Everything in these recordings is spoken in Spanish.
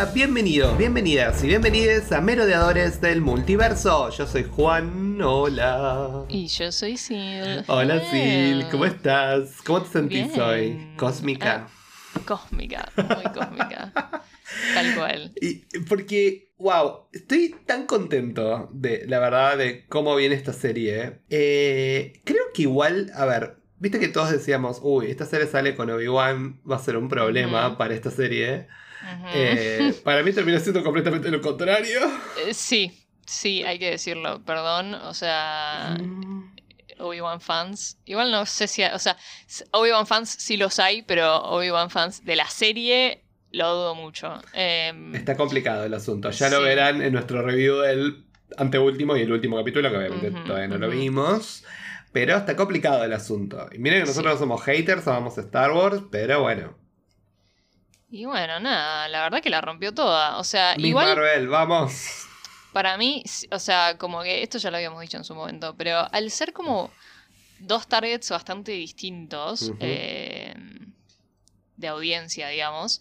Hola, bienvenidos, bienvenidas y bienvenides a Merodeadores del Multiverso. Yo soy Juan, hola. Y yo soy Sil. Hola Sil, ¿cómo estás? ¿Cómo te sentís Bien. hoy? Cósmica. Ah, cósmica, muy cósmica. Tal cual. Y porque, wow, estoy tan contento de, la verdad, de cómo viene esta serie. Eh, creo que igual, a ver, viste que todos decíamos, uy, esta serie sale con Obi-Wan, va a ser un problema para esta serie. Eh, para mí terminó siendo completamente lo contrario. Eh, sí, sí, hay que decirlo. Perdón, o sea, Mm. Obi-Wan fans. Igual no sé si. O sea, Obi-Wan fans sí los hay, pero Obi-Wan fans de la serie lo dudo mucho. Em, Está complicado el asunto. Ya lo Sí. verán en nuestro review del anteúltimo y el último capítulo, que obviamente todavía no lo vimos. Pero está complicado el asunto. Y miren que nosotros no somos haters, amamos Star Wars, pero bueno. Y bueno, nada, la verdad que la rompió toda. O sea, Miss igual. Marvel, vamos. Para mí, o sea, como que esto ya lo habíamos dicho en su momento, pero al ser como dos targets bastante distintos eh, de audiencia, digamos,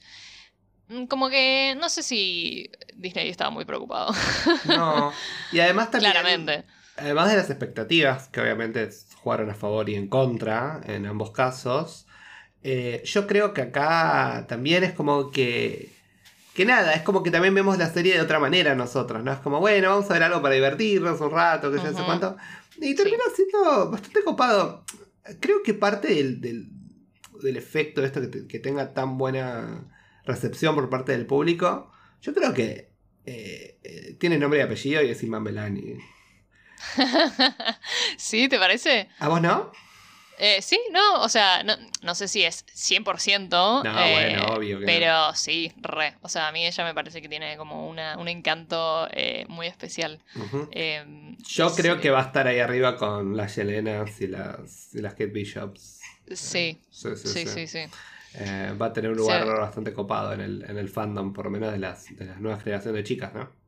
mm, como que no sé si Disney estaba muy preocupado. No. Y además también. Claramente. Además de las expectativas, que obviamente jugaron a favor y en contra en ambos casos, eh, yo creo que acá también es como que. Que nada, es como que también vemos la serie de otra manera nosotros, ¿no? Es como, bueno, vamos a ver algo para divertirnos un rato, que yo no sé Ujú. cuánto. Y termina siendo bastante copado. Creo que parte del, del, del efecto de esto que, te- que tenga tan buena recepción por parte del público, yo creo que eh, eh, tiene nombre y apellido y es Iman Belani. ¿Sí? ¿Te parece? ¿A vos no? Eh, sí, no, o sea, no, no sé si es 100%. No, eh, bueno, obvio que Pero sí, re. O sea, a mí ella me parece que tiene como una, un encanto eh, muy especial. Eh, Yo creo sí. que va a estar ahí arriba con las Yelenas y las, y las Kate Bishops. Sí, Sí, sí, sí, sí. sí, va a tener un lugar bastante copado en el, en el fandom, por lo menos de las, de las nuevas generaciones de chicas, ¿no?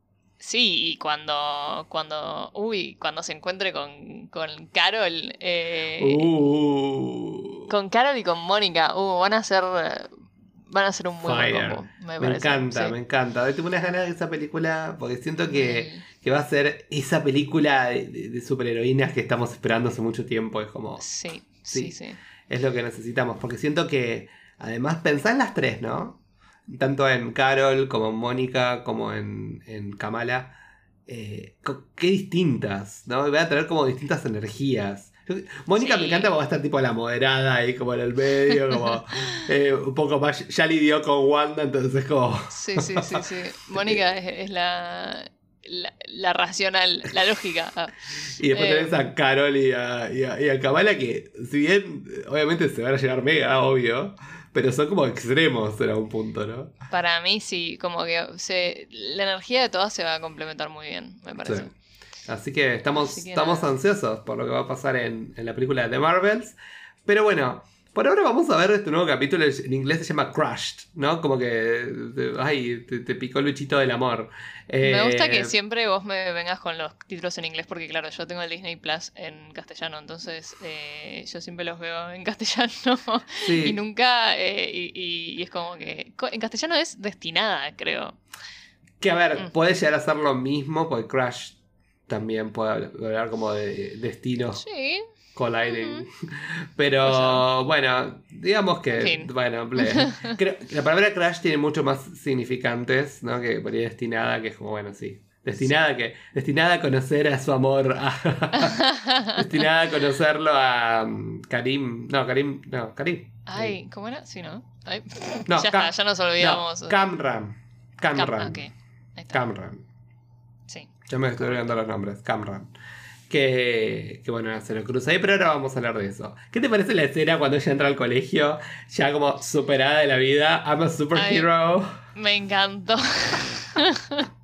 Sí, y cuando, cuando, uy, cuando se encuentre con, con Carol, eh, Uh, con Carol y con Mónica, uh, van a ser, van a ser un muy buen combo, me encanta, sí. me encanta. Tengo unas ganas de esa película porque siento que, Mm, que va a ser esa película de, de- de superheroínas que estamos esperando hace mucho tiempo. Es como, Sí, Sí. sí, sí. es lo que necesitamos. Porque siento que, además, pensá en las tres, ¿no? Tanto en Carol, como en Mónica, como en, en Kamala. Eh, qué distintas, ¿no? Y Van a tener como distintas energías. Mónica Sí. me encanta porque va a estar tipo la moderada ahí, como en el medio, como eh, un poco más. Ya lidió con Wanda, entonces es como. Sí, sí, sí, sí. Mónica es, es la, la, la racional, la lógica. Ah, Y después Eh. tenés a Carol y a, y, a, y a Kamala que, si bien, obviamente se van a llevar mega, obvio, pero son como extremos en algún punto, ¿no? Para mí sí, como que se, la energía de todas se va a complementar muy bien, me parece. Sí. Así que estamos, Así que estamos nada. ansiosos por lo que va a pasar en, en la película de The Marvels. Pero bueno, por ahora vamos a ver este nuevo capítulo. En inglés se llama Crushed, ¿no? Como que. ay, te, te picó el bichito del amor. Me gusta Eh, que siempre vos me vengas con los títulos en inglés porque claro, yo tengo el Disney Plus en castellano, entonces eh, yo siempre los veo en castellano sí. y nunca, eh, y, y- y es como que en castellano es destinada, creo. Que a ver, Mm. puede llegar a ser lo mismo, porque Crash también puede hablar como de destinos Sí, colliding. Pero bueno, digamos que. Fin. Bueno. Creo- la palabra Crash tiene mucho más significantes, ¿no? Que por ahí destinada, que es como, bueno, sí. Destinada que. Destinada a conocer a su amor. a- destinada a conocerlo a um, Karim. No, Karim. No, Karim. Ay, ¿cómo era? Sí, ¿no? Ay, No, ya Cam- está, ya nos No, olvidamos. Camran. Cam- Camran. ok, ahí está. Camran. Sí. Ya me estoy olvidando los nombres. Camran. Que, que bueno, se lo cruza ahí, pero ahora vamos a hablar de eso. ¿Qué te parece la escena cuando ella entra al colegio, ya como superada de la vida? I'm a superhero. Me encantó.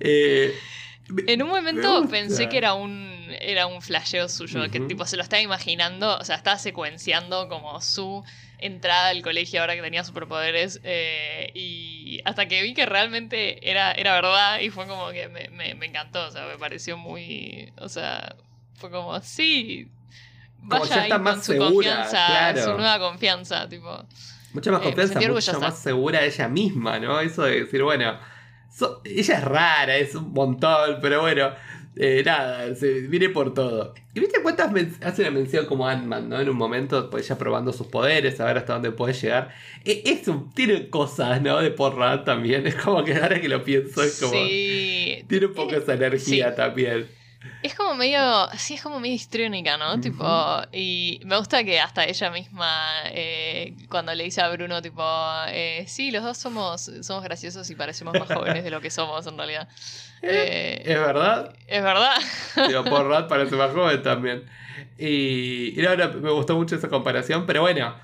Eh, En un Me momento pensé que era un era un flasheo suyo, que Ujú. tipo se lo estaba imaginando, o sea, estaba secuenciando como su entrada al colegio ahora que tenía superpoderes eh, y hasta que vi que realmente era, era verdad y fue como que me, me- me encantó, o sea, me pareció muy, o sea, fue como, sí, Como ya ahí está con más su segura, confianza, claro. su nueva confianza, tipo, Mucha más Eh, confianza, mucho más segura de ella misma, ¿no? Eso de decir, bueno, so- ella es rara, es un montón, pero bueno, eh, nada, se viene por todo. ¿Y viste cuántas hace una mención como Ant-Man, ¿no? En un momento, pues ella probando sus poderes, a ver hasta dónde puede llegar. E- Es un- tiene cosas, ¿no? De porra también. Es como que ahora que lo pienso, es como. Sí. Tiene un poco Eh, esa energía sí. también. Es como medio, sí, es como medio histriónica, ¿no? Ujú. Tipo, y me gusta que hasta ella misma, eh, cuando le dice a Bruno, tipo, eh, sí, los dos somos, somos graciosos y parecemos más jóvenes de lo que somos en realidad. Eh, Es verdad. es verdad. Digo, por Rat parece más joven también. Y, y no, no, me gustó mucho esa comparación, pero bueno,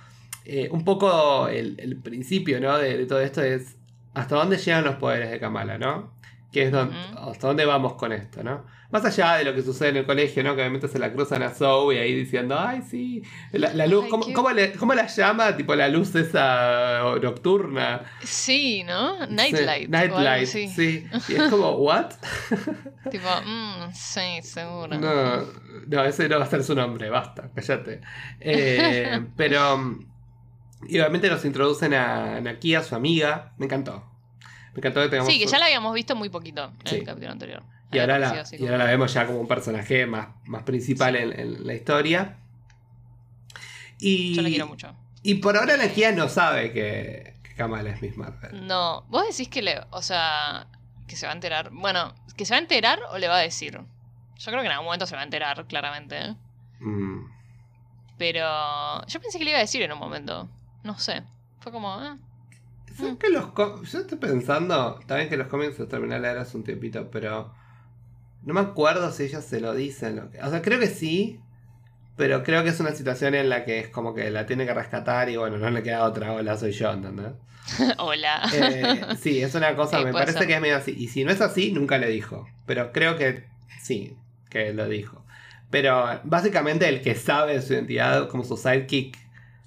eh, un poco el, el principio ¿no? de, de todo esto es hasta dónde llegan los poderes de Kamala, ¿no? Que es don- Ujú. hasta dónde vamos con esto, ¿no? Más allá de lo que sucede en el colegio, ¿no? Que obviamente se la cruzan a Zoe ahí diciendo, ay, sí, la, la luz, Ay, ¿cómo, cómo le- cómo la llama? Tipo la luz esa nocturna. Sí, ¿no? Nightlight. Nightlight, sí. Y es como, ¿what? Tipo, mm, sí, seguro. No, no, ese no va a ser su nombre, basta, cállate. Eh, pero, y obviamente nos introducen a Nakia, su amiga. Me encantó. Me encantó que tengamos. Sí, que ya la habíamos visto muy poquito en Sí. el capítulo anterior. Y, ahora la, y ahora la vemos ya como un personaje más, más principal Sí. en, en la historia. Y, Yo la quiero mucho. y por ahora Nakia no sabe que, que Kamala es Miss Marvel. No, vos decís que le, o sea, que se va a enterar. Bueno, que se va a enterar o le va a decir. Yo creo que en algún momento se va a enterar, claramente. ¿eh? Mm. Pero yo pensé que le iba a decir en un momento. No sé. Fue como, ah, ¿Sabes que los Yo estoy pensando, también que los cómics los terminé de leer hace un tiempito, pero no me acuerdo si ellos se lo dicen. Lo que... O sea, creo que sí, pero creo que es una situación en la que es como que la tiene que rescatar y bueno, no le queda otra, hola, soy yo, ¿entendés? hola. Eh, sí, es una cosa, Sí, me parece ser. que es medio así. Y si no es así, nunca le dijo. Pero creo que sí, que lo dijo. Pero básicamente el que sabe su identidad como su sidekick,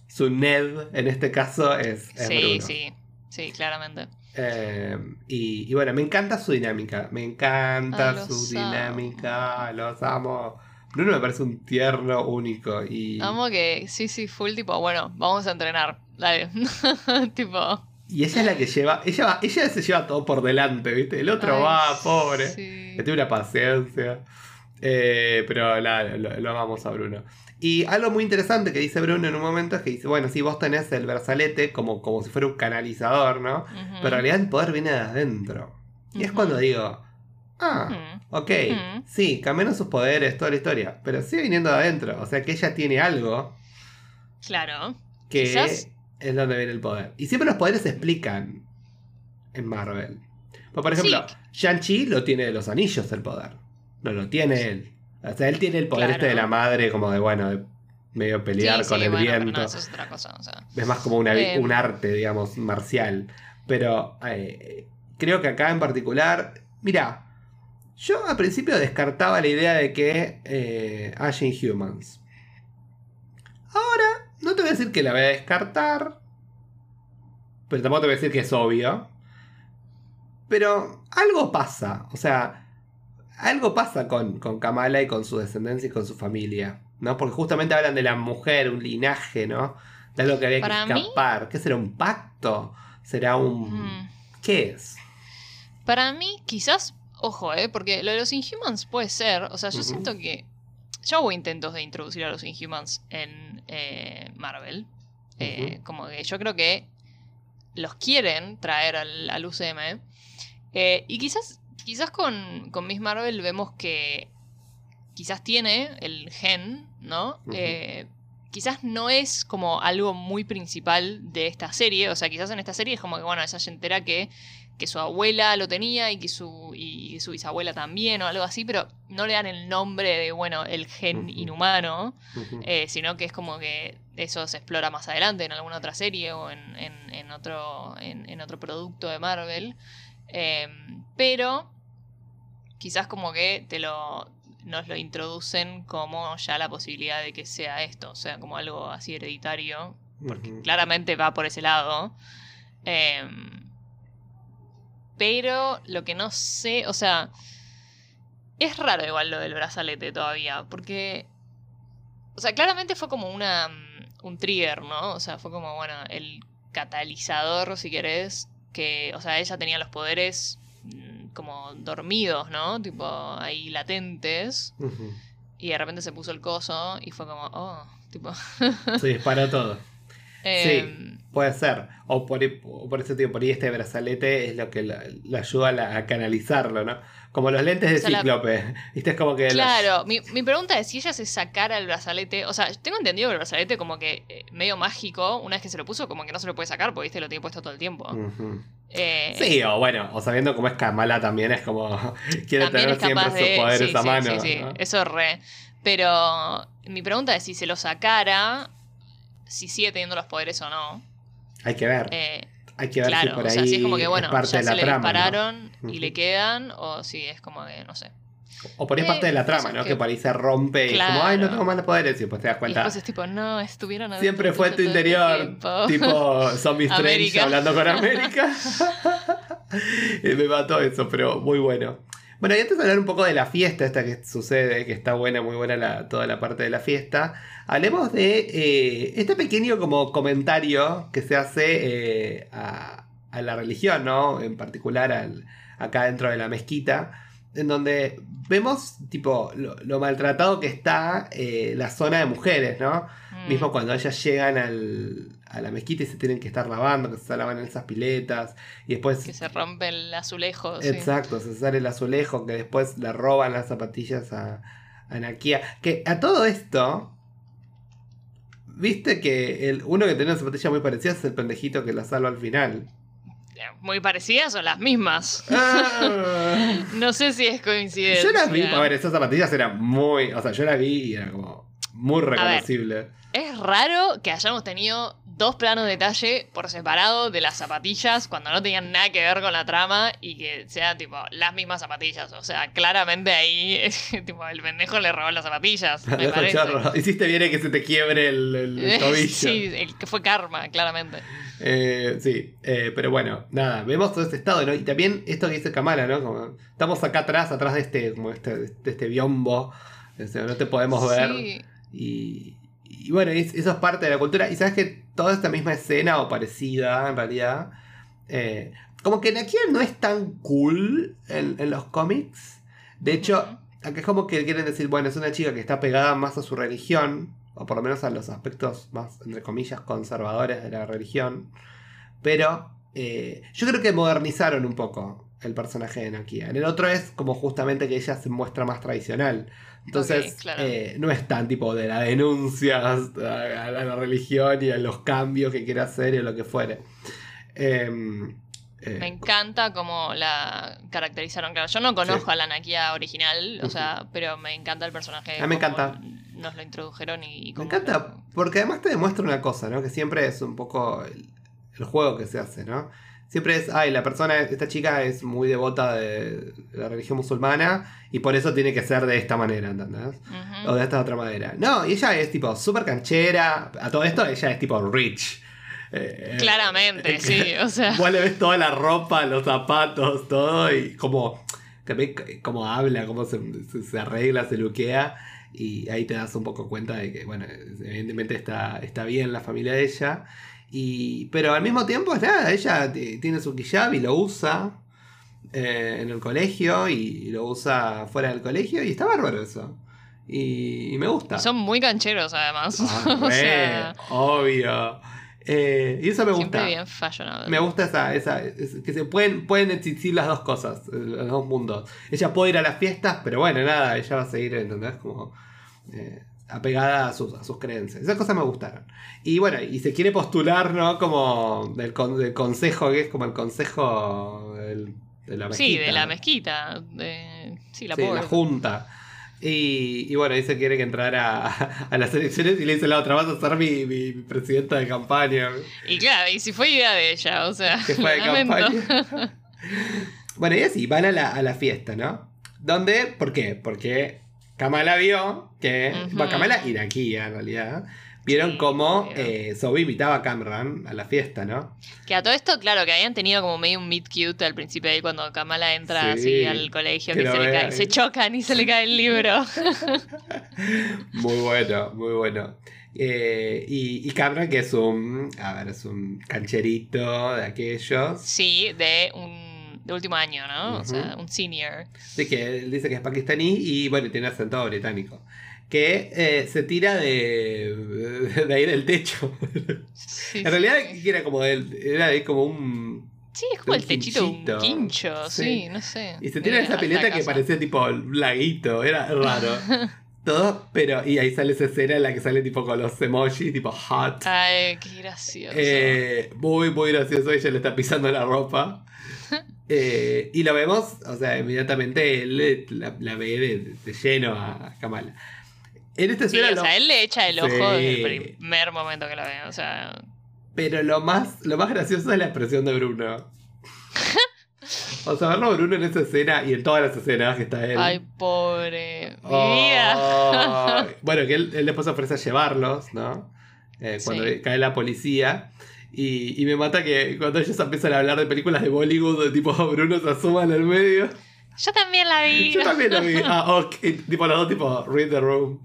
su Ned en este caso, es, es sí, Bruno. sí. Sí, claramente. Eh, y, y bueno, me encanta su dinámica. Me encanta los su amo. dinámica. Los amo. Bruno me parece un tierno único. Y, Amo que, sí, sí, full tipo, bueno, vamos a entrenar. Dale. tipo. y ella es la que lleva. Ella, va- ella se lleva todo por delante, ¿viste? El otro ay, va, pobre. sí. Que tiene una paciencia. Eh, pero la- lo, lo amamos a Bruno. Y algo muy interesante que dice Bruno en un momento es que dice: Bueno, si vos tenés el brazalete como, como si fuera un canalizador, ¿no? Pero en realidad el poder viene de adentro. Y es cuando digo: Ah. Ujú. Ok, sí, cambiaron sus poderes, toda la historia, pero sigue viniendo de adentro. O sea que ella tiene algo Claro. que Quizás- es donde viene el poder. Y siempre los poderes se explican en Marvel. Pues, por ejemplo, Shang-Chi lo tiene de los anillos el poder. No lo tiene él. O sea, él tiene el poder Claro. este de la madre, como de, bueno, de medio pelear Sí, con sí, el bueno, viento. no, eso es otra cosa. O sea. Es más como una- Eh, un arte, digamos, marcial. Pero eh, creo que acá en particular. Mira, yo al principio descartaba la idea de que eh, haya Inhumans. Ahora, no te voy a decir que la voy a descartar. Pero tampoco te voy a decir que es obvio. Pero algo pasa. O sea, algo pasa con, con Kamala y con su descendencia y con su familia. ¿No? Porque justamente hablan de la mujer, un linaje, ¿no? De algo que había Para que mí- escapar. ¿Qué será? ¿Un pacto? ¿Será un. mm. ¿Qué es? Para mí, quizás, ojo, ¿eh? Porque lo de los Inhumans puede ser. O sea, yo siento que. Ya hubo intentos de introducir a los Inhumans en eh, Marvel. Eh. Como que yo creo que los quieren traer al, al UCM. Eh, y quizás, quizás con, con Miss Marvel vemos que quizás tiene el gen, ¿no? Eh, quizás no es como algo muy principal de esta serie. O sea, quizás en esta serie es como que, bueno, ella se entera que, que su abuela lo tenía y que su, y su bisabuela también o algo así, pero no le dan el nombre de, bueno, el gen inhumano. Eh, sino que es como que eso se explora más adelante en alguna otra serie o en, en- en otro, en, en otro producto de Marvel. Eh, pero quizás como que te lo nos lo introducen como ya la posibilidad de que sea esto, o sea, como algo así hereditario, porque claramente va por ese lado. Eh, pero lo que no sé, o sea, es raro igual lo del brazalete todavía, porque, o sea, claramente fue como una, mm, un trigger, ¿no? O sea, fue como, bueno, el catalizador, si querés, que, o sea, ella tenía los poderes mm, como dormidos, ¿no? Tipo ahí latentes. Y de repente se puso el coso y fue como, oh, tipo... Se disparó todo. em, Puede ser. O por, o por ese tipo, por ahí este brazalete es lo que la ayuda a, la- a canalizarlo, ¿no? Como los lentes de O sea, la- Cíclope. Viste, es como que. los- Claro, mi, mi pregunta es si ella se sacara el brazalete, o sea, tengo entendido que el brazalete como que eh, medio mágico, una vez que se lo puso, como que no se lo puede sacar, porque viste, lo tiene puesto todo el tiempo. Eh, Sí, o bueno, o sabiendo cómo es Kamala también es como. Quiere tener es siempre sus de... poderes sí, a sí, mano. sí, sí, ¿no? eso re. Pero mi pregunta es si se lo sacara, si sigue teniendo los poderes o no. Hay que ver. Eh, hay que ver si claro, por o ahí sea, si es como que bueno, es parte ya de se la le trama. ¿no? dispararon y Ujú. le quedan, o si es como que, no sé. O por ahí Eh, parte de la trama, ¿no? que- Que por ahí se rompe y es como, ay, no Claro. tengo más poderes. Y después te das Y cuenta. después es tipo, no, estuvieron Siempre fue tu todo este interior, tipo Zombie Strange hablando con América. y me mató eso, pero muy bueno. Bueno, y antes de hablar un poco de la fiesta, esta que sucede, que está buena, muy buena la- toda la parte de la fiesta, hablemos de eh, este pequeño como comentario que se hace eh, a, la religión, ¿no? En particular acá dentro de la mezquita, en donde vemos tipo lo, lo maltratado que está eh, la zona de mujeres, ¿no? Mm. Mismo cuando ellas llegan al, a la mezquita y se tienen que estar lavando, que se lavan en esas piletas, y después... Que se rompe el azulejo. sí. Exacto, se sale el azulejo, que después le roban las zapatillas a, a Nakia. Que a todo esto, viste que el, uno que tenía una zapatilla muy parecida es el pendejito que la salva al final. Muy parecidas o las mismas. Ah. No sé si es coincidencia. yo las vi, a ver, esas zapatillas eran muy, o sea, yo las vi y era como muy reconocible. Es raro que hayamos tenido dos planos de detalle por separado de las zapatillas cuando no tenían nada que ver con la trama y que sean tipo las mismas zapatillas. O sea, claramente ahí tipo el pendejo le robó las zapatillas. Me parece. Hiciste bien en que se te quiebre el, tobillo. sí, el que fue karma, claramente. Eh, sí, eh, pero bueno, nada, vemos todo este estado, ¿no? Y también esto que dice Kamala, ¿no? Como, estamos acá atrás, atrás de este, como este, de este biombo, o sea, no te podemos ver. Y, y bueno, es- eso es parte de la cultura. Y sabes que toda esta misma escena, o parecida en realidad, eh, como que Nakia no es tan cool en, en los cómics. De hecho, acá es como que quieren decir, bueno, es una chica que está pegada más a su religión, o por lo menos a los aspectos más, entre comillas, conservadores de la religión. Pero eh, yo creo que modernizaron un poco el personaje de Nakia. En el otro es como justamente que ella se muestra más tradicional. Entonces, claro. eh, no es tan tipo de la denuncia a, a la religión y a los cambios que quiere hacer y a lo que fuere. Em, eh, Me encanta cómo la caracterizaron. Claro, yo no conozco Sí. a la Nakia original, o sea, pero me encanta el personaje. A mí me encanta. Nos lo introdujeron y. Me encanta, lo- porque además te demuestra una cosa, ¿no? Que siempre es un poco el, el juego que se hace, ¿no? Siempre es, ay, la persona, esta chica es muy devota de la religión musulmana y por eso tiene que ser de esta manera, ¿entendés? O de esta otra manera. No, y ella es tipo súper canchera. A todo esto ella es tipo rich. Eh, Claramente, eh, sí, o sea. Vos le ves toda la ropa, los zapatos, todo, y como, cómo habla, cómo se, se- se arregla, se luquea, y ahí te das un poco cuenta de que, bueno, evidentemente está, está bien la familia de ella, y, pero al mismo tiempo, nada, ella tiene su hijab y lo usa eh, en el colegio, y lo usa fuera del colegio, y está bárbaro eso. Y, y me gusta. Y son muy cancheros, además. Ah, o re, sea, obvio. Eh, y eso me gusta. bien. Me gusta esa, esa es- que se pueden, pueden existir las dos cosas, eh, los dos mundos. Ella puede ir a las fiestas, pero bueno, nada, ella va a seguir, ¿entendés? Como eh, apegada a sus, a sus creencias. Esas cosas me gustaron. Y bueno, y se quiere postular, ¿no? Como del, con- del consejo, que es como el consejo del- de la mezquita. Sí, de la mezquita. De... Sí, la Sí, la junta. Y, y bueno, dice que quiere que entrara a, a las elecciones y le dice la otra, vas a ser mi, mi presidenta de campaña. Y claro, y si fue idea de ella, o sea. que fue de campaña. bueno, y así, van a la, a la fiesta, ¿no? ¿Dónde? ¿Por qué? Porque Kamala vio que. Ujú. bueno, Kamala y Nakia, en realidad. Vieron Sí, cómo eh, Zoe invitaba a Cameron a la fiesta, ¿no? Que a todo esto, claro, que habían tenido como medio un meet cute al principio ahí cuando Kamala entra Sí, así al colegio, que que, se le cae, se chocan y se le cae el libro. Muy bueno, muy bueno. Eh, y, y Cameron, que es un, a ver, es un cancherito de aquellos. Sí, de un de último año, ¿no? O sea, un senior. Sí, que él dice que es pakistaní y bueno, tiene acento británico. Que eh, se tira de, de ahí del techo. Sí, en realidad sí. era como, del, era como un... Sí, es como el techito de un quinchito. quincho, sí, Sí. no sé. Y se tira de Eh, esa pileta que parecía tipo laguito, era raro. Todo, pero... Y ahí sale esa escena en la que sale tipo con los emojis, tipo hot. Ay, qué gracioso. Eh, muy, muy gracioso. Ella le está pisando la ropa. Eh, y lo vemos, o sea, inmediatamente él eh, la, la ve de, de lleno a Kamala. En esta sí, escena, o lo- sea, él le echa el ojo Sí. desde el primer momento que lo ve. O sea, pero lo más, lo más gracioso es la expresión de Bruno. O sea, verlo a Bruno en esa escena y en todas las escenas que está él. ay, pobre. Oh. vida. Bueno, que él, él después ofrece a llevarlos, ¿no? Eh, cuando Sí. cae la policía. Y, y me mata que cuando ellos empiezan a hablar de películas de Bollywood, de tipo Bruno se asoma en el medio. Yo también la vi. Yo también lo vi. Ah, ok. Tipo los dos, tipo, read the room.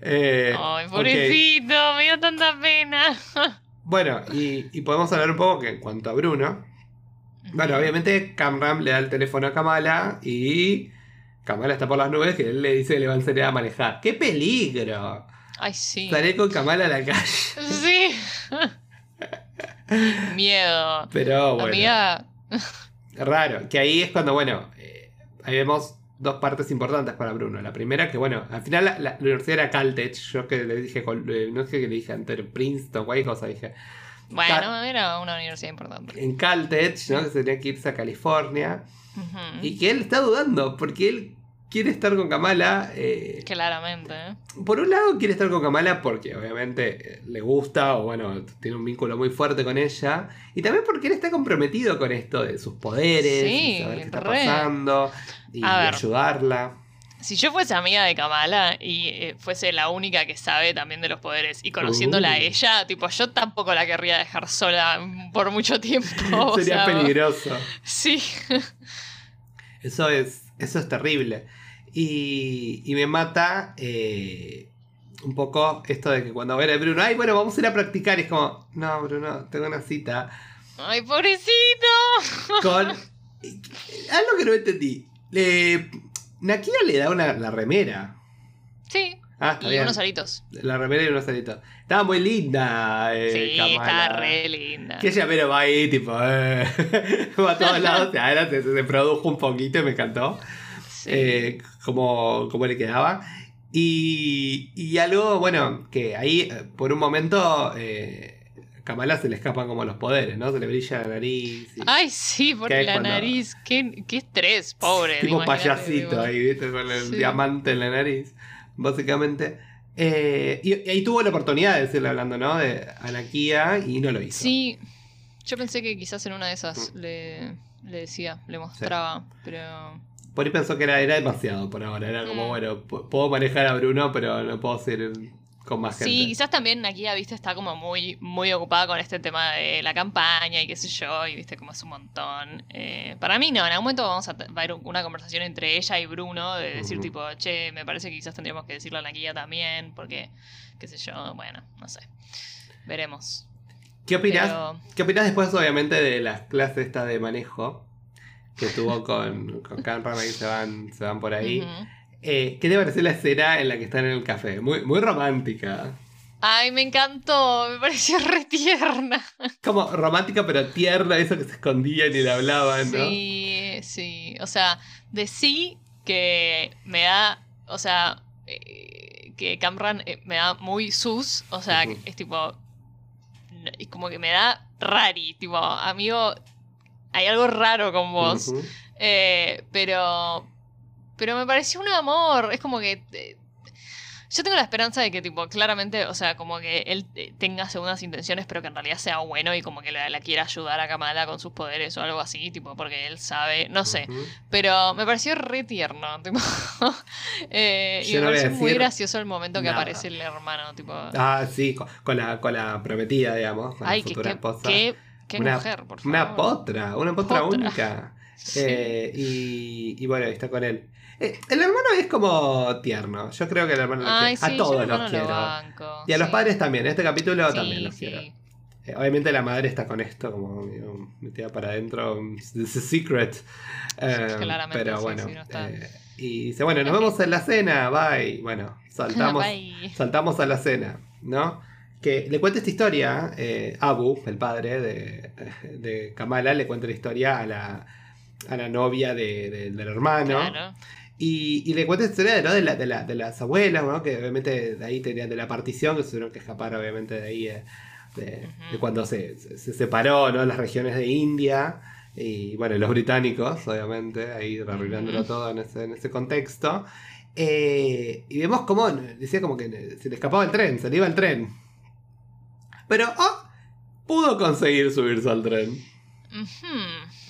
Eh, Ay, pobrecito, me dio tanta pena. Bueno, y, y podemos hablar un poco que en cuanto a Bruno. Bueno, obviamente Camram le da el teléfono a Kamala y Kamala está por las nubes que él le dice que le va a enseñar a manejar. ¡Qué peligro! Ay, sí. Estaré con Kamala a la calle. Sí. Miedo. Pero bueno, Amiga. raro. Que ahí es cuando, bueno, eh, ahí vemos dos partes importantes para Bruno. La primera, que bueno, al final la, la- la universidad era Caltech. Yo que le dije, eh, no sé qué le dije antes, Princeton, cualquier cosa dije. Bueno, era una universidad importante. En Caltech, ¿no? Que se tenía que irse a California. Y que él está dudando, porque él quiere estar con Kamala. eh, Claramente. ¿eh? por un lado quiere estar con Kamala porque obviamente le gusta o bueno, tiene un vínculo muy fuerte con ella. Y también porque él está comprometido con esto de sus poderes, Sí, y saber qué está re. pasando y, A ver. ayudarla. Si yo fuese amiga de Kamala y eh, fuese la única que sabe también de los poderes y conociéndola a ella, tipo, yo tampoco la querría dejar sola por mucho tiempo. o Sería sea, peligroso. Sí. Eso es, eso es terrible. Y, y me mata eh, un poco esto de que cuando ve a Bruno, ay, bueno, vamos a ir a practicar. Y es como, no, Bruno, tengo una cita. Ay, pobrecito. con. Algo que no entendí. Le... Nakia le da una, la remera. Sí. Ah, está Y bien. unos aritos. La remera y unos aritos. Estaba muy linda. eh, sí, Kamala. está re linda. Que ella pero va ahí, tipo, eh, va a todos lados. Era- se, se produjo un poquito y me encantó. Sí. eh, cómo, cómo le quedaba. Y, y algo, bueno, que ahí eh, por un momento eh, Kamala se le escapan como los poderes, ¿no? Se le brilla la nariz. y- Ay, sí, es la cuando- nariz. Qué, qué estrés, pobre. tipo payasito ahí, ¿viste? Con el Sí. diamante en la nariz, básicamente. Eh, y, y ahí tuvo la oportunidad de decirle hablando, ¿no? De Anakia y no lo hizo. Sí, yo pensé que quizás en una de esas Mm. le, le decía, le mostraba, pero... Por ahí pensó que era, era demasiado por ahora. Era como, Mm. bueno, pu- puedo manejar a Bruno, pero no puedo ser con más gente. Sí, quizás también aquí, viste, está como muy, muy ocupada con este tema de la campaña y qué sé yo, y viste como es un montón. Eh, para mí no, en algún momento vamos a, va a haber una conversación entre ella y Bruno de decir tipo, che, me parece que quizás tendríamos que decirle a la guía también, porque, qué sé yo, bueno, no sé. Veremos. ¿Qué opinas? Pero- ¿Qué opinas después, obviamente, de las clases esta de manejo que tuvo con, con Cameron ahí se van, se van por ahí? Eh, ¿Qué te pareció la escena en la que están en el café? Muy, muy romántica. Ay, me encantó, me pareció re tierna. Como romántica pero tierna, eso que se escondían y le hablaban, ¿no? Sí, sí. O sea, de sí que me da. O sea, eh, que Camran eh, me da muy sus. O sea, es tipo. n- Es como que me da rari. Tipo, amigo, hay algo raro con vos. Eh, pero. Pero me pareció un amor. Es como que. eh, yo tengo la esperanza de que, tipo, claramente, o sea, como que él eh, tenga segundas intenciones, pero que en realidad sea bueno y como que la, la quiera ayudar a Kamala con sus poderes o algo así, tipo, porque él sabe, no sé. Pero me pareció re tierno, tipo. eh, y me no pareció muy gracioso el momento que nada. aparece el hermano, tipo. Ah, sí, con, con la, con la prometida, digamos, con ay, la futura qué, esposa. qué, qué Una- mujer, por favor. Una potra, una potra, Potra. única. Eh, y, y bueno, está con él. Eh, el hermano es como tierno. Yo creo que el hermano lo quiere. sí, a todos los quiero. lo y a los sí. padres también. En este capítulo Sí, también los sí. quiero. Eh, obviamente la madre está con esto, como digo, metida para adentro. It's a secret. Claramente, pero sí, bueno. sí, no y dice, bueno, nos vemos en la cena. Bye. Bueno, saltamos, Bye. saltamos a la cena, ¿no? Que le cuenta esta historia, eh, Abu, el padre de, de Kamala, le cuenta la historia a la, a la novia de- de- del hermano. Claro. Y, y le cuenta esta historia ¿no? de, la- de, la- de las abuelas, ¿no? que obviamente de ahí tenía de la partición, que se tuvieron que escapar obviamente de ahí, eh, de, cuando se, se- se separó ¿no? las regiones de India. Y bueno, los británicos, obviamente, ahí arruinándolo todo en ese, en ese contexto. Eh, y vemos cómo decía como que se le escapaba el tren, se le iba el tren. Pero, oh, pudo conseguir subirse al tren. Ujú.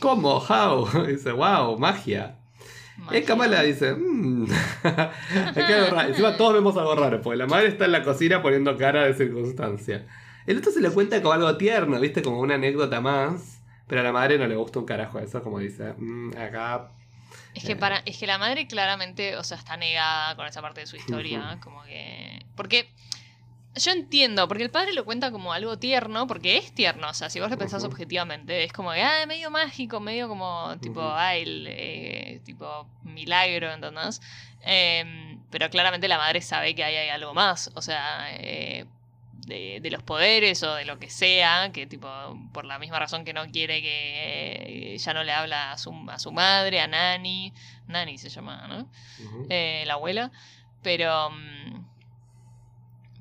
¿Cómo? ¿How? Dice, wow, magia. Y Magia. Kamala dice, mmm. Encima todos vemos algo raro, porque la madre está en la cocina poniendo cara de circunstancia. El otro se le cuenta como algo tierno, ¿viste? Como una anécdota más. Pero a la madre no le gusta un carajo eso, como dice, "Mm, acá. Es que para, es que la madre claramente, o sea, está negada con esa parte de su historia, Ujú. como que. Porque. Yo entiendo, porque el padre lo cuenta como algo tierno, porque es tierno, o sea, si vos lo pensás objetivamente, es como que, ah, medio mágico, medio como, tipo, Ujú. ah, el, eh, tipo, milagro, ¿entendés? Em, pero claramente la madre sabe que ahí hay algo más, o sea, eh, de, de los poderes o de lo que sea, que tipo, por la misma razón que no quiere que eh, ya no le habla a su, a su madre, a Nani, Nani se llama, ¿no? La abuela, pero... mm,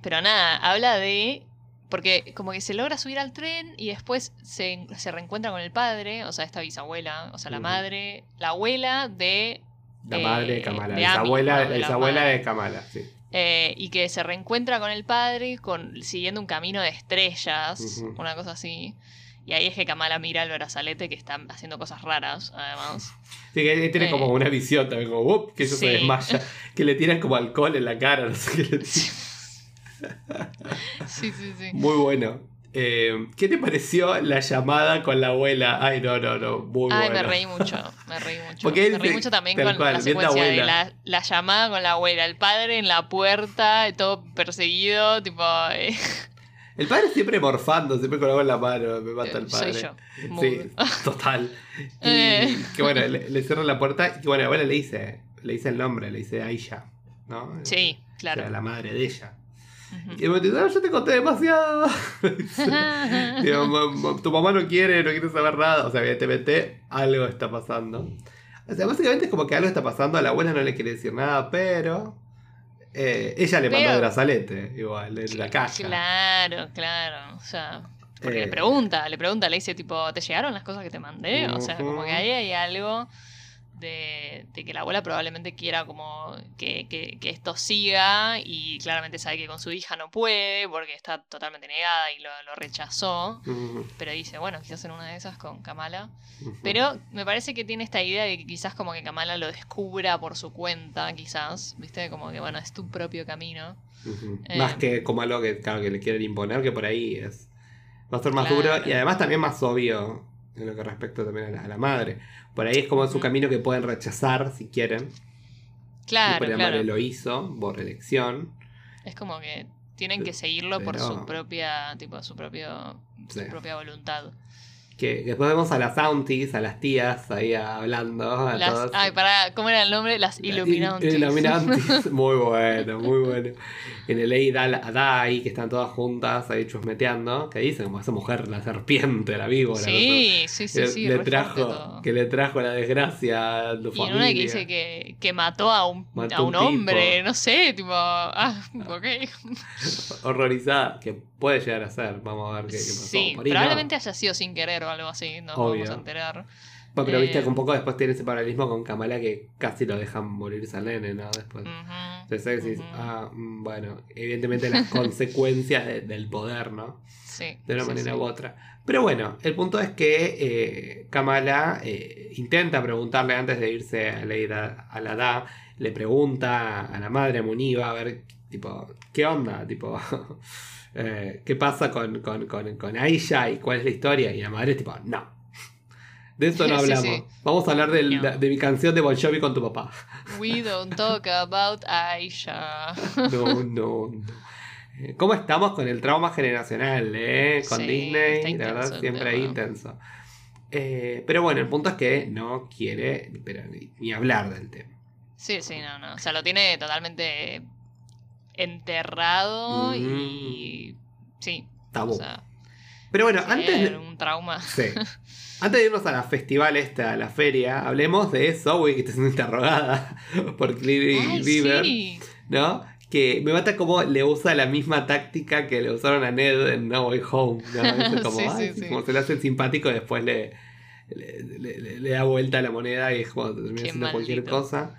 Pero nada, habla de... Porque como que se logra subir al tren y después se, se reencuentra con el padre, o sea, esta bisabuela, o sea, la madre, la abuela de... La madre de eh, Kamala, de la bisabuela, la De la Kamala, sí. eh, y que se reencuentra con el padre con, siguiendo un camino de estrellas, una cosa así. Y ahí es que Kamala mira el brazalete que está haciendo cosas raras, además. Sí, que tiene Eh. como una visión también, como, que eso se desmaya, que le tiran como alcohol en la cara, no sé qué le tiran. Sí, sí, sí. Muy bueno. Eh, ¿Qué te pareció la llamada con la abuela? Ay, no, no, no. Muy Ay, bueno. me reí mucho, me reí mucho. Porque me reí mucho también con cual, la de secuencia de abuela. la, la llamada con la abuela, el padre en la puerta, todo perseguido, tipo, eh, El padre siempre morfando, siempre con algo en la mano. Me mata el padre. soy yo. Sí, total. Y Eh. que bueno, le, le cierran la puerta y bueno, la abuela le dice, le dice el nombre, le dice Aisha, ¿no? Sí, O claro. sea, la madre de ella. Y el momento dice, "Ah, yo te conté demasiado. Digo, "Ma- ma- tu mamá no quiere, no quiere saber nada. O sea, evidentemente algo está pasando. O sea, básicamente es como que algo está pasando. A la abuela no le quiere decir nada, pero eh, ella le mandó el brazalete, igual, en la caja. Claro, claro. O sea, porque Eh. le pregunta, le pregunta, le dice tipo, ¿te llegaron las cosas que te mandé? O sea, como que ahí hay algo de, de que la abuela probablemente quiera como que, que- que esto siga y claramente sabe que con su hija no puede porque está totalmente negada y lo, lo rechazó. Pero dice, bueno, quizás en una de esas con Kamala. Pero me parece que tiene esta idea de que quizás como que Kamala lo descubra por su cuenta, quizás, ¿viste? Como que, bueno, es tu propio camino. Eh, Más que como algo que, claro, que le quieren imponer, que por ahí es. Va a ser más Claro. duro y además también más obvio en lo que respecta también a la, a la madre. Por ahí es como su camino que pueden rechazar si quieren. Claro, claro. lo hizo por elección. Es como que tienen que seguirlo por su propia, tipo, su propio, su propia voluntad. Que, después vemos a las aunties, a las tías ahí hablando. A Las, todas. ay, para, ¿cómo era el nombre? Las Illuminantes. Illuminantes. Muy bueno, muy bueno. En el Ley Adai, que están todas juntas ahí chusmeteando. Que dicen como esa mujer, la serpiente, la víbora. Sí, sí, sí, sí. le trajo, que le trajo la desgracia a tu Y en familia. una que dice que, que mató a un, Mató a un hombre, no sé, tipo, ah, ok. horrorizada, que puede llegar a ser. Vamos a ver qué, qué pasó. Sí, Por ahí no. probablemente haya sido sin querer o algo así, nos Obvio. vamos a enterar. Bueno, pero viste eh, que un poco después tiene ese paralelismo con Kamala que casi lo dejan morirse al nene, ¿no? Después. Entonces decís, ah, mm, bueno, evidentemente las consecuencias de- del poder, ¿no? Sí, De una sí, manera sí. u otra. Pero bueno, el punto es que eh, Kamala eh, intenta preguntarle antes de irse a la a la DA, le pregunta a la madre a Muniva a ver, tipo, ¿qué onda? Tipo, eh, ¿qué pasa con, con, con, con Aisha y cuál es la historia? Y la madre, tipo, no. De eso no hablamos. sí. Vamos a hablar del- No. de mi canción de Bon Jovi con tu papá. We don't talk about Aisha. No, no, no. Eh, ¿Cómo estamos con el trauma generacional, eh? Con Sí, Disney, la verdad, intenso siempre ahí tema. intenso. Eh, pero bueno, el punto es que no quiere pero ni, ni hablar del tema. Sí, sí, no, no. O sea, lo tiene totalmente enterrado Mm. y. Sí. Tabú. O sea, pero bueno, antes de, un trauma. sí. antes de irnos a la festival esta, a la feria, hablemos de Zoe que está siendo interrogada por Cleary Bieber, sí. ¿no? Que me mata cómo le usa la misma táctica que le usaron a Ned en No Way Home, ¿no? Es como, Sí, ay, sí, sí, sí. como se le hace el simpático y después le, le, le- le- le da vuelta a la moneda y es como termina haciendo cualquier cosa.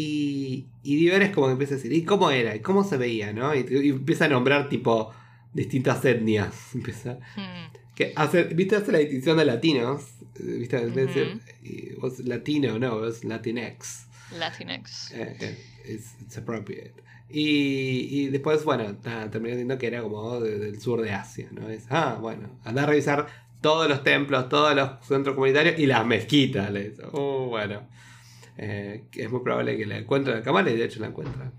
Y, y Bieber es como que empieza a decir, ¿y cómo era? ¿Y cómo se veía? ¿no? Y, y empieza a nombrar tipo distintas etnias. Empieza, Hmm. que hace, ¿Viste? Hace la distinción de latinos. ¿Viste? Decir, eh, vos latino, no, es Latinx. Latinx. Eh, eh, it's, it's appropriate. Y, y después, bueno, terminé diciendo que era como de- del sur de Asia, ¿no? Es, ah, bueno, anda a revisar todos los templos, todos los centros comunitarios y las mezquitas, le dice. Oh, bueno. Eh, que es muy probable que la encuentren a Kamala y de hecho la encuentran.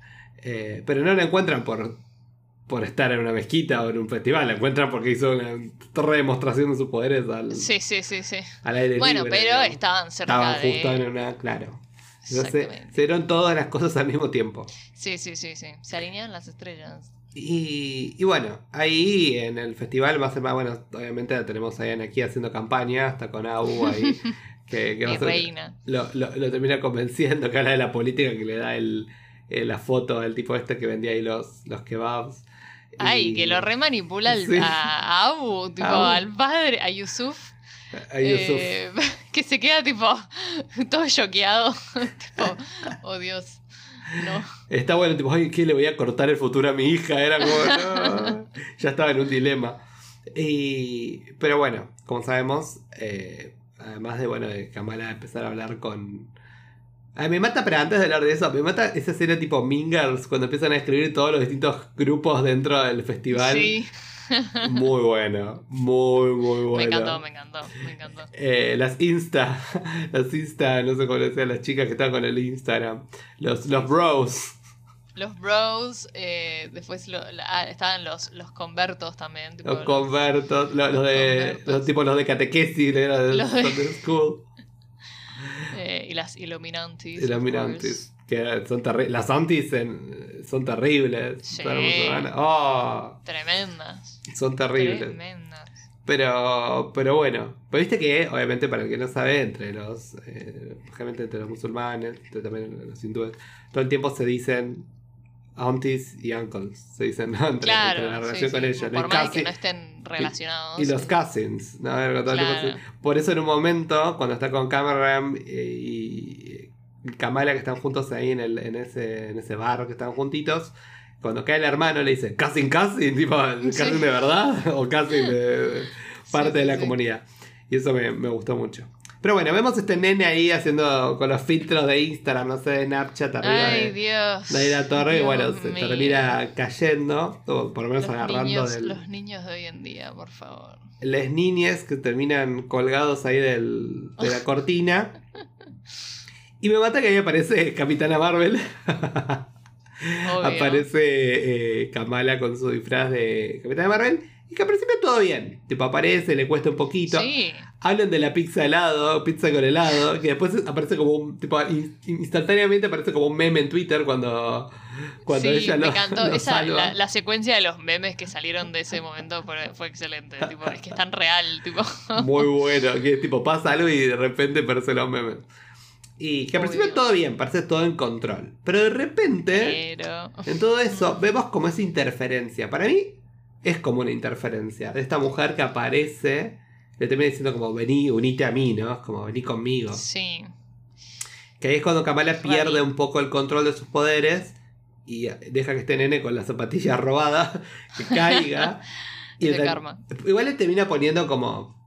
Eh, pero no la encuentran por, por estar en una mezquita o en un festival, la encuentran porque hizo una torre de demostración de sus poderes al, Sí, sí, sí, sí. al aire Bueno, libre, pero estaban cerca Estaban de. justo en una, claro. Entonces, se dieron todas las cosas al mismo tiempo. Sí, sí, sí, sí. Se alinean las estrellas. Y, y bueno, ahí en el festival más más bueno, obviamente la tenemos a Diana aquí haciendo campaña, hasta con Abu ahí, que, reina. lo, lo- lo termina convenciendo, que habla de la política, que le da el, eh, la foto al tipo este que vendía ahí los, los kebabs. Ay, Y- que lo remanipula al- Sí. a, a Abu, tipo, Abu. al padre, a Yusuf. a Yusuf. eh, que se queda tipo todo choqueado. tipo, oh Dios. No. Está bueno, tipo, ay, ¿qué le voy a cortar el futuro a mi hija? Era como, no. ya estaba en un dilema. Y, pero bueno, como sabemos, eh, además de, bueno, de Kamala empezar a hablar con... Ay, me mata, pero antes de hablar de eso, me mata esa escena tipo Mingers, cuando empiezan a escribir todos los distintos grupos dentro del festival. Sí, Muy bueno, muy, muy bueno. me encantó, me encantó, me encantó. Eh, las Insta, las Insta, no sé cómo le decían las chicas que están con el Instagram. Los, los bros. Los bros, eh, después lo- ah, estaban los, los convertos también. tipo, Los convertos, los, los de, convertos. los tipos los de catequesis, de Los de- School, eh, y las of mirantes, que son las antis en- son terribles, Sí. Oh. Tremendas. son terribles, Tremendas. pero, pero bueno, pero viste que obviamente para el que no sabe, entre los, eh, entre los musulmanes, entre también los hindúes, todo el tiempo se dicen aunties y uncles, se dicen, ¿no? entre, Claro, entre la relación sí, con ellos, por. Y más que no estén relacionados. Y los cousins, ¿no? Claro. Por eso en un momento, cuando está con Cameron eh, y y Kamala, que están juntos ahí en, el, en, ese, en ese bar, que están juntitos, cuando cae el hermano le dice, cousin, cousin, tipo, cousin Sí. de verdad o cousin de parte de la comunidad. Y eso me, me gustó mucho. Pero bueno, vemos este nene ahí haciendo con los filtros de Instagram, no sé, de Snapchat arriba Ay, de, Dios. de ahí la torre, y bueno, se termina cayendo, o por lo menos Los agarrando niños, del... los niños de hoy en día, por favor. las niñas que terminan colgados ahí del, de la cortina. Y me mata que ahí aparece Capitana Marvel. Aparece eh, Kamala con su disfraz de Capitana Marvel. Y que al principio todo bien. Tipo, aparece, le cuesta un poquito. Sí, Hablan de la pizza helado, pizza con helado. Que después aparece como un. Tipo, in- instantáneamente aparece como un meme en Twitter cuando. Cuando sí, ella me lo, encantó. lo Esa, salva. la, la secuencia de los memes que salieron de ese momento fue, fue excelente. tipo, es que es tan real, tipo. Muy bueno, que tipo pasa algo y de repente aparecen los memes. Y que al Obvio. principio todo bien, parece todo en control. Pero de repente, Pero. en todo eso, vemos como esa interferencia. Para mí, es como una interferencia. De esta mujer que aparece, le termina diciendo como, vení, unite a mí, ¿no? Es como, vení conmigo. Sí. Que ahí es cuando Kamala pierde un poco el control de sus poderes y deja que este nene con la zapatilla robada, que caiga. El- karma. Igual le termina poniendo como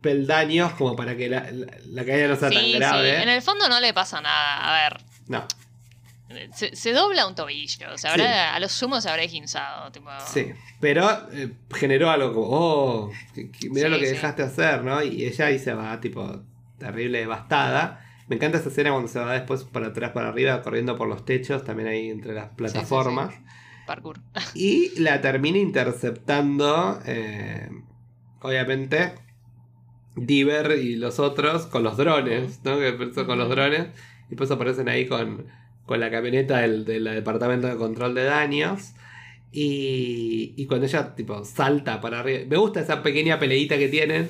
peldaños como para que la, la- la caída no sea tan Sí, sí. grave. En el fondo no le pasa nada. A ver. No, Se, se dobla un tobillo. Se habrá, A lo sumo se habrá esguinzado. Tipo, sí. Pero eh, generó algo como, oh, que- que mirá Sí, lo que sí. dejaste hacer, ¿no? Y ella ahí se va, tipo, terrible devastada. Me encanta esa escena cuando se va después para atrás, para arriba, corriendo por los techos, también ahí entre las plataformas. Parkour. Y la termina interceptando, eh, obviamente, Diver y los otros con los drones, ¿no? Que empezó con los drones. Y después aparecen ahí con, con la camioneta del, del departamento de control de daños. Y, y cuando ella tipo salta para arriba. Me gusta esa pequeña peleita que tienen.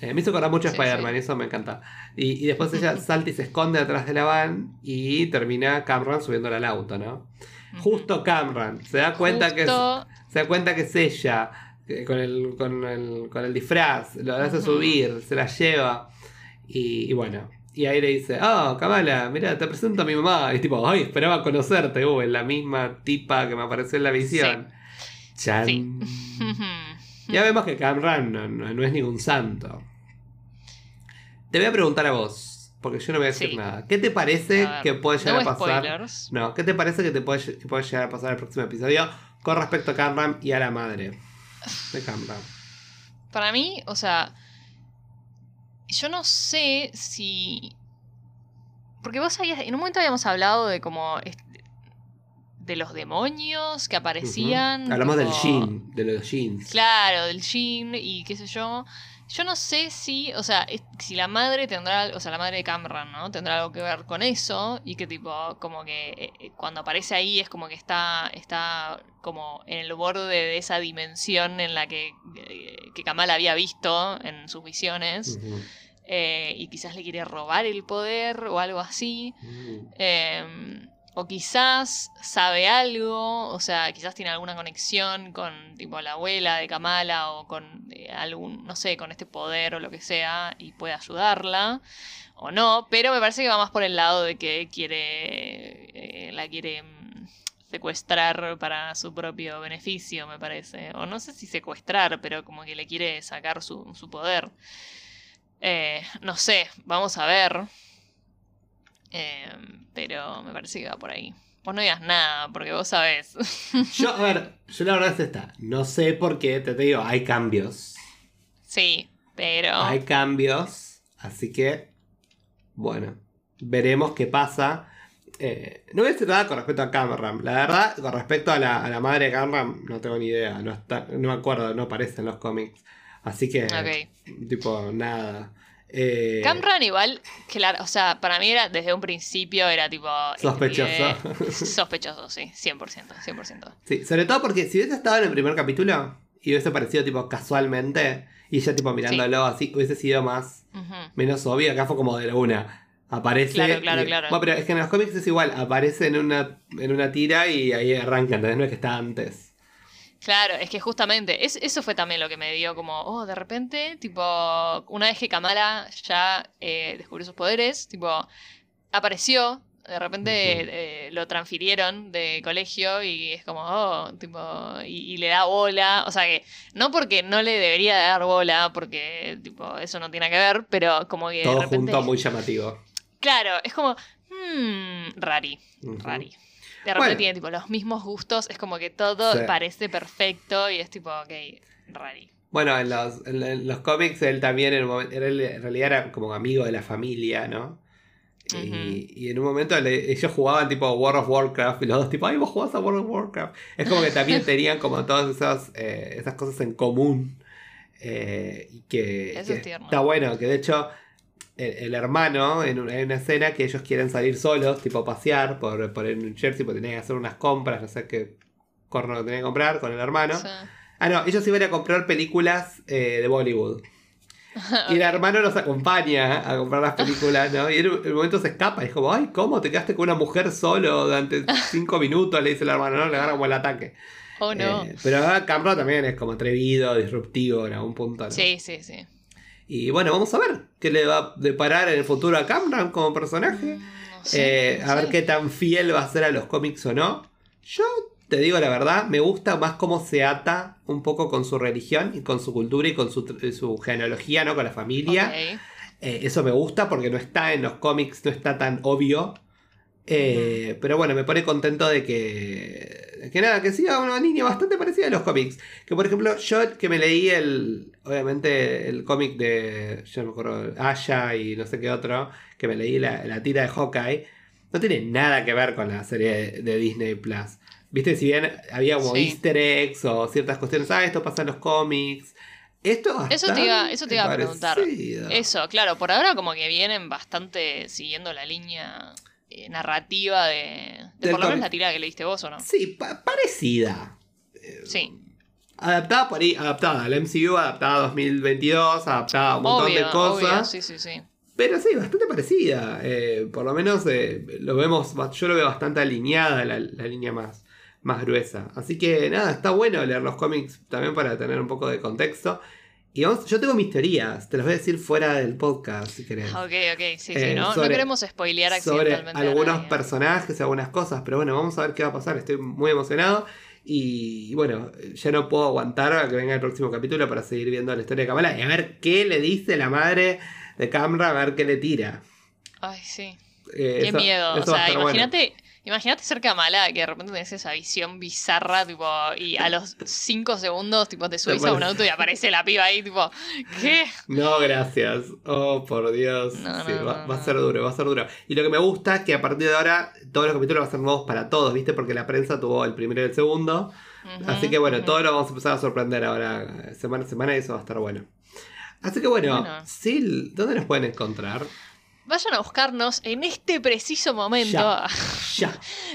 Eh, me hizo acordar mucho a Sí, Spider-Man, sí. eso me encanta. Y, y después ella salta y se esconde atrás de la van. Y termina Cameron subiéndola al auto, ¿no? Justo Cameron. Se da cuenta que es, se da cuenta que es ella. eh, Con el, con el, con el disfraz. Lo hace subir. Se la lleva. Y, y bueno. Y ahí le dice, oh, Kamala, mira, te presento a mi mamá. Y tipo, ay, esperaba conocerte. Uh, es la misma tipa que me apareció en la visión. Chan. Sí. Ya vemos que Cameron no, no- no es ningún santo. Te voy a preguntar a vos, porque yo no voy a decir Sí. nada. ¿Qué te parece ver, que puede llegar no a pasar? spoilers. No, ¿qué te parece que te puede, que puede llegar a pasar el próximo episodio con respecto a Cameron y a la madre de Cameron? Para mí, o sea, yo no sé si... Porque vos habías, en un momento habíamos hablado de como... De los demonios que aparecían. Hablamos del jean, de los jeans. Claro, del Jin y qué sé yo. Yo no sé si, o sea, si la madre tendrá, o sea, la madre de Cameron, ¿no? Tendrá algo que ver con eso y que tipo, como que eh, eh, cuando aparece ahí es como que está, está como en el borde de esa dimensión en la que, eh, que Kamala había visto en sus visiones Ujú. Eh, y quizás le quiere robar el poder o algo así. Ujú. Eh, o quizás sabe algo, o sea, quizás tiene alguna conexión con tipo la abuela de Kamala o con eh, algún, no sé, con este poder o lo que sea y puede ayudarla o no, pero me parece que va más por el lado de que quiere, eh, la quiere mm, secuestrar para su propio beneficio, me parece, o no sé si secuestrar, pero como que le quiere sacar su, su poder. Eh, no sé, vamos a ver. Eh, pero me parece que va por ahí. Vos no digas nada, porque vos sabés. Yo, a ver, yo la verdad es esta. No sé por qué, te, te digo, hay cambios. sí, pero. Hay cambios. Así que, bueno, veremos qué pasa. Eh, no voy a decir nada con respecto a Cameron. La verdad, con respecto a la, a la madre de Cameron, no tengo ni idea. No, está, no me acuerdo, no aparece en los cómics. Así que, tipo, nada. Eh, Camran igual, claro, o sea, para mí era desde un principio era tipo... Sospechoso. Sospechoso, sí, 100%, 100%. Sí, sobre todo porque si hubiese estado en el primer capítulo y hubiese aparecido tipo casualmente y ella tipo mirándolo así, hubiese sido más menos obvio. Acá fue como de la una. Aparece. Claro, claro, y- claro. Bueno, pero es que en los cómics es igual. Aparece en una, en una tira y ahí arranca, ¿entendés? No es que está antes. Claro, es que justamente es- eso fue también lo que me dio como, oh, de repente, tipo, una vez que Kamala ya eh, descubrió sus poderes, tipo, apareció, de repente eh, lo transfirieron de colegio y es como, oh, tipo, y, y le da bola, o sea que, no porque no le debería dar bola, porque, tipo, eso no tiene que ver, pero como que de Todo repente, junto, muy llamativo. claro, es como, hmm, rari, rari. De repente Bueno. tiene tipo los mismos gustos, es como que todo Sí. parece perfecto y es tipo, ok, rari. Bueno, en los, en, en los cómics él también en, un momento, era- en realidad era como amigo de la familia, ¿no? Y, en un momento le- ellos jugaban tipo World of Warcraft y los dos tipo, ay, vos jugás a World of Warcraft. Es como que también tenían como todas esas, eh, esas cosas en común. eh, y que, Eso que es tierno. está bueno, que de hecho el, el hermano, en una, en una escena que ellos quieren salir solos, tipo pasear por, por el New Jersey, porque tenían que hacer unas compras, no sé qué corno que tenían que comprar con el hermano. Sí. Ah, no, ellos iban a comprar películas eh, de Bollywood. Y el hermano nos acompaña a comprar las películas, ¿no? Y en un momento se escapa. Y es como, ay, ¿cómo te quedaste con una mujer solo durante cinco minutos? Le dice el hermano, ¿no? Le agarra como el ataque. Oh no. Eh, pero Cameron también es como atrevido, disruptivo en algún punto, ¿no? Sí, sí, sí. Y bueno, vamos a ver qué le va a deparar en el futuro a Cameron como personaje. Mm, no sé, Eh, no a ver qué tan fiel va a ser a los cómics o no. Yo te digo la verdad, me gusta más cómo se ata un poco con su religión y con su cultura y con su, su genealogía, ¿no? Con la familia. Eh, eso me gusta porque no está en los cómics, no está tan obvio. Eh, Pero bueno, me pone contento de que, que, nada, que siga una línea bastante parecida a los cómics. Que por ejemplo, yo que me leí el, obviamente, el cómic de, yo no me acuerdo, Aya y no sé qué otro, que me leí la, la tira de Hawkeye, no tiene nada que ver con la serie de Disney Plus. Viste, si bien había como Sí. easter eggs o ciertas cuestiones, ah, esto pasa en los cómics. Esto Eso te iba- eso te iba a preguntar. Eso, claro, por ahora como que vienen bastante siguiendo la línea eh, narrativa de, por lo menos la tirada que leíste vos, ¿o no? Sí, pa- parecida. Sí, Adaptada por ahí, adaptada al MCU, adaptada a 2022, adaptada a un montón obvio, de cosas. obvio, sí, sí, sí. Pero sí, bastante parecida. Eh, por lo menos eh, lo vemos, yo lo veo bastante alineada la, la línea más, más gruesa. Así que nada, está bueno leer los cómics también para tener un poco de contexto. Y vamos, yo tengo mis teorías, te las voy a decir fuera del podcast si querés. Ok, ok, sí, sí, Eh, no, no sobre- queremos spoilear sobre accidentalmente. a algunos personajes, algunas cosas, pero bueno, vamos a ver qué va a pasar. Estoy muy emocionado. Y bueno, ya no puedo aguantar a que venga el próximo capítulo para seguir viendo la historia de Kamala y a ver qué le dice la madre de Camra, a ver qué le tira. Ay, sí. Eh, Qué eso- miedo. O eso sea, bueno. Imagínate. Ser Kamala, que de repente tenés esa visión bizarra, tipo, y a los 5 segundos, tipo, te subís a un auto y aparece la piba ahí, tipo, ¿qué? No, gracias. Oh, por Dios. No, Sí, no, va, no, va a ser duro, va a ser duro. Y lo que me gusta es que a partir de ahora todos los capítulos van a ser nuevos para todos, ¿viste? Porque la prensa tuvo el primero y el segundo. Así que bueno, ujú. todos lo vamos a empezar a sorprender ahora, semana a semana, y eso va a estar bueno. Así que bueno, Bueno. Sil, ¿dónde nos pueden encontrar? Vayan a buscarnos en este preciso momento. Ya. Ya.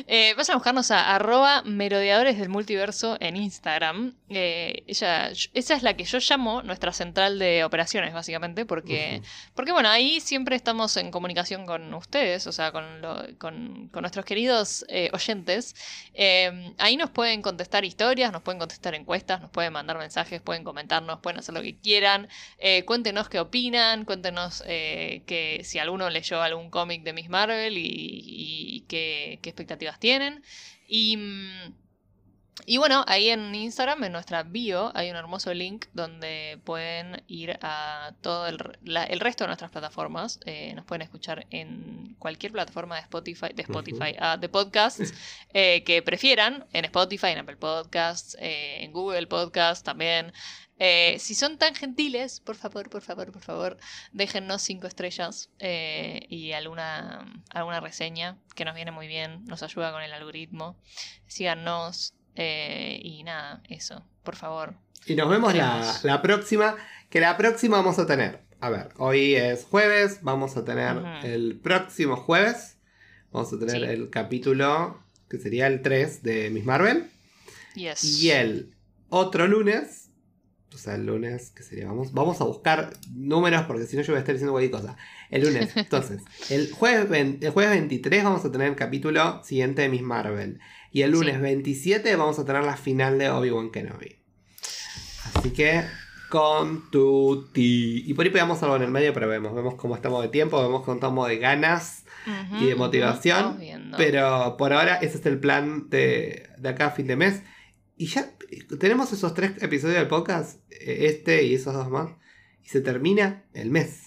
Eh, vayan a buscarnos a arroba merodeadores del multiverso en Instagram. Eh, ella, esa es la que yo llamo nuestra central de operaciones, básicamente, porque, porque bueno, ahí siempre estamos en comunicación con ustedes, o sea, con, lo- con, con nuestros queridos eh, oyentes. Eh, ahí nos pueden contestar historias, nos pueden contestar encuestas, nos pueden mandar mensajes, pueden comentarnos, pueden hacer lo que quieran. Eh, cuéntenos qué opinan, cuéntenos que si alguno leyó algún cómic de Miss Marvel y, y qué, qué expectativas tienen. Y, mm, y bueno, ahí en Instagram, en nuestra bio, hay un hermoso link donde pueden ir a todo el, la- el resto de nuestras plataformas. Eh, nos pueden escuchar en cualquier plataforma de Spotify, de Spotify, ah, de podcasts eh, que prefieran, en Spotify, en Apple Podcasts, eh, en Google Podcasts también. Eh, si son tan gentiles, por favor, por favor, por favor, déjennos cinco estrellas eh, y alguna, alguna reseña que nos viene muy bien, nos ayuda con el algoritmo. Síganos eh, y nada, eso, por favor. Y nos vemos la, la próxima, que la próxima vamos a tener. A ver, hoy es jueves, vamos a tener el próximo jueves, vamos a tener Sí. el capítulo que sería el 3 de Miss Marvel. Yes. Y el otro lunes, o sea, el lunes, que sería? Vamos, vamos a buscar números porque si no yo voy a estar diciendo cualquier cosa. El lunes, entonces, el jueves, el jueves 23 vamos a tener el capítulo siguiente de Miss Marvel. Y el lunes Sí. 27 vamos a tener la final de Obi-Wan Kenobi. Así que, con tu ti. Y por ahí pegamos algo en el medio, pero vemos, vemos cómo estamos de tiempo, vemos cómo estamos de ganas. Y de motivación. Pero por ahora ese es el plan de, de acá a fin de mes. Y ya tenemos esos tres episodios del podcast, eh, este y esos dos más. Y se termina el mes.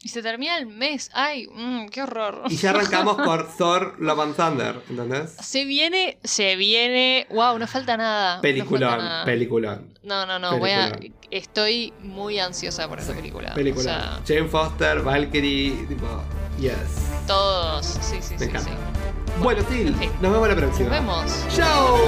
Y se termina el mes. Ay, mm, qué horror. Y ya arrancamos por Thor Love and Thunder, ¿entendés? Se viene, se viene. Wow, no falta nada. no Peliculón, falta nada. peliculón. No, no, no, voy a. Estoy muy ansiosa por esa película. Película. O sea, Jane Foster, Valkyrie, tipo, yes. todos. Sí, sí, Me sí, encanta. sí. Bueno, sí, nos vemos la próxima. Nos vemos. ¡Chao!